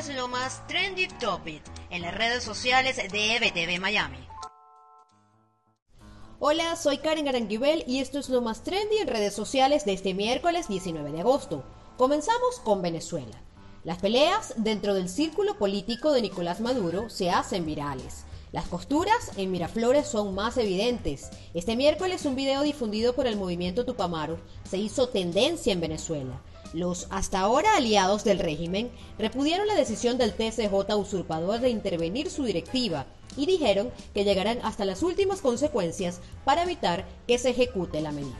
es lo más trendy topic en las redes sociales de EBTV Miami. Hola, soy Karen Aranguibel y esto es lo más trendy en redes sociales de este miércoles 19 de agosto. Comenzamos con Venezuela. Las peleas dentro del círculo político de Nicolás Maduro se hacen virales. Las costuras en Miraflores son más evidentes. Este miércoles un video difundido por el movimiento Tupamaro se hizo tendencia en Venezuela. Los hasta ahora aliados del régimen repudiaron la decisión del TCJ usurpador de intervenir su directiva y dijeron que llegarán hasta las últimas consecuencias para evitar que se ejecute la medida.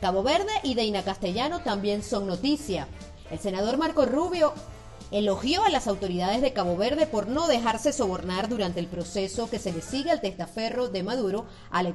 Cabo Verde y Deina Castellano también son noticia. El senador Marco Rubio elogió a las autoridades de Cabo Verde por no dejarse sobornar durante el proceso que se le sigue al testaferro de Maduro, al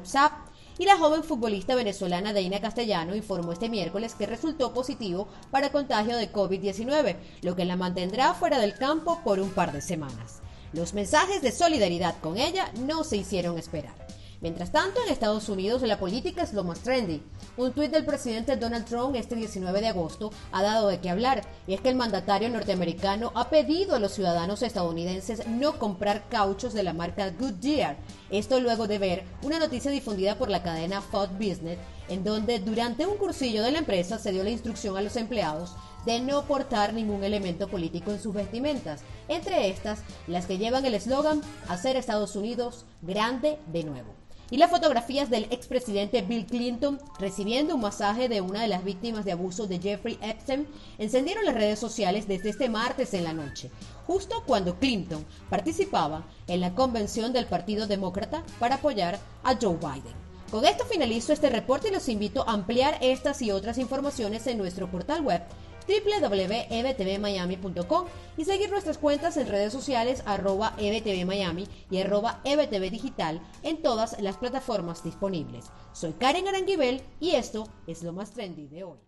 y la joven futbolista venezolana Deina Castellano informó este miércoles que resultó positivo para contagio de COVID-19, lo que la mantendrá fuera del campo por un par de semanas. Los mensajes de solidaridad con ella no se hicieron esperar. Mientras tanto, en Estados Unidos la política es lo más trendy. Un tuit del presidente Donald Trump este 19 de agosto ha dado de qué hablar, y es que el mandatario norteamericano ha pedido a los ciudadanos estadounidenses no comprar cauchos de la marca Goodyear. Esto luego de ver una noticia difundida por la cadena Fox Business, en donde durante un cursillo de la empresa se dio la instrucción a los empleados de no portar ningún elemento político en sus vestimentas, entre estas las que llevan el eslogan Hacer Estados Unidos grande de nuevo y las fotografías del expresidente Bill Clinton recibiendo un masaje de una de las víctimas de abuso de Jeffrey Epstein encendieron las redes sociales desde este martes en la noche, justo cuando Clinton participaba en la convención del Partido Demócrata para apoyar a Joe Biden. Con esto finalizo este reporte y los invito a ampliar estas y otras informaciones en nuestro portal web www.ebtvmiami.com y seguir nuestras cuentas en redes sociales arroba ebtvmiami y arroba ebtvdigital en todas las plataformas disponibles. Soy Karen Aranguibel y esto es lo más trendy de hoy.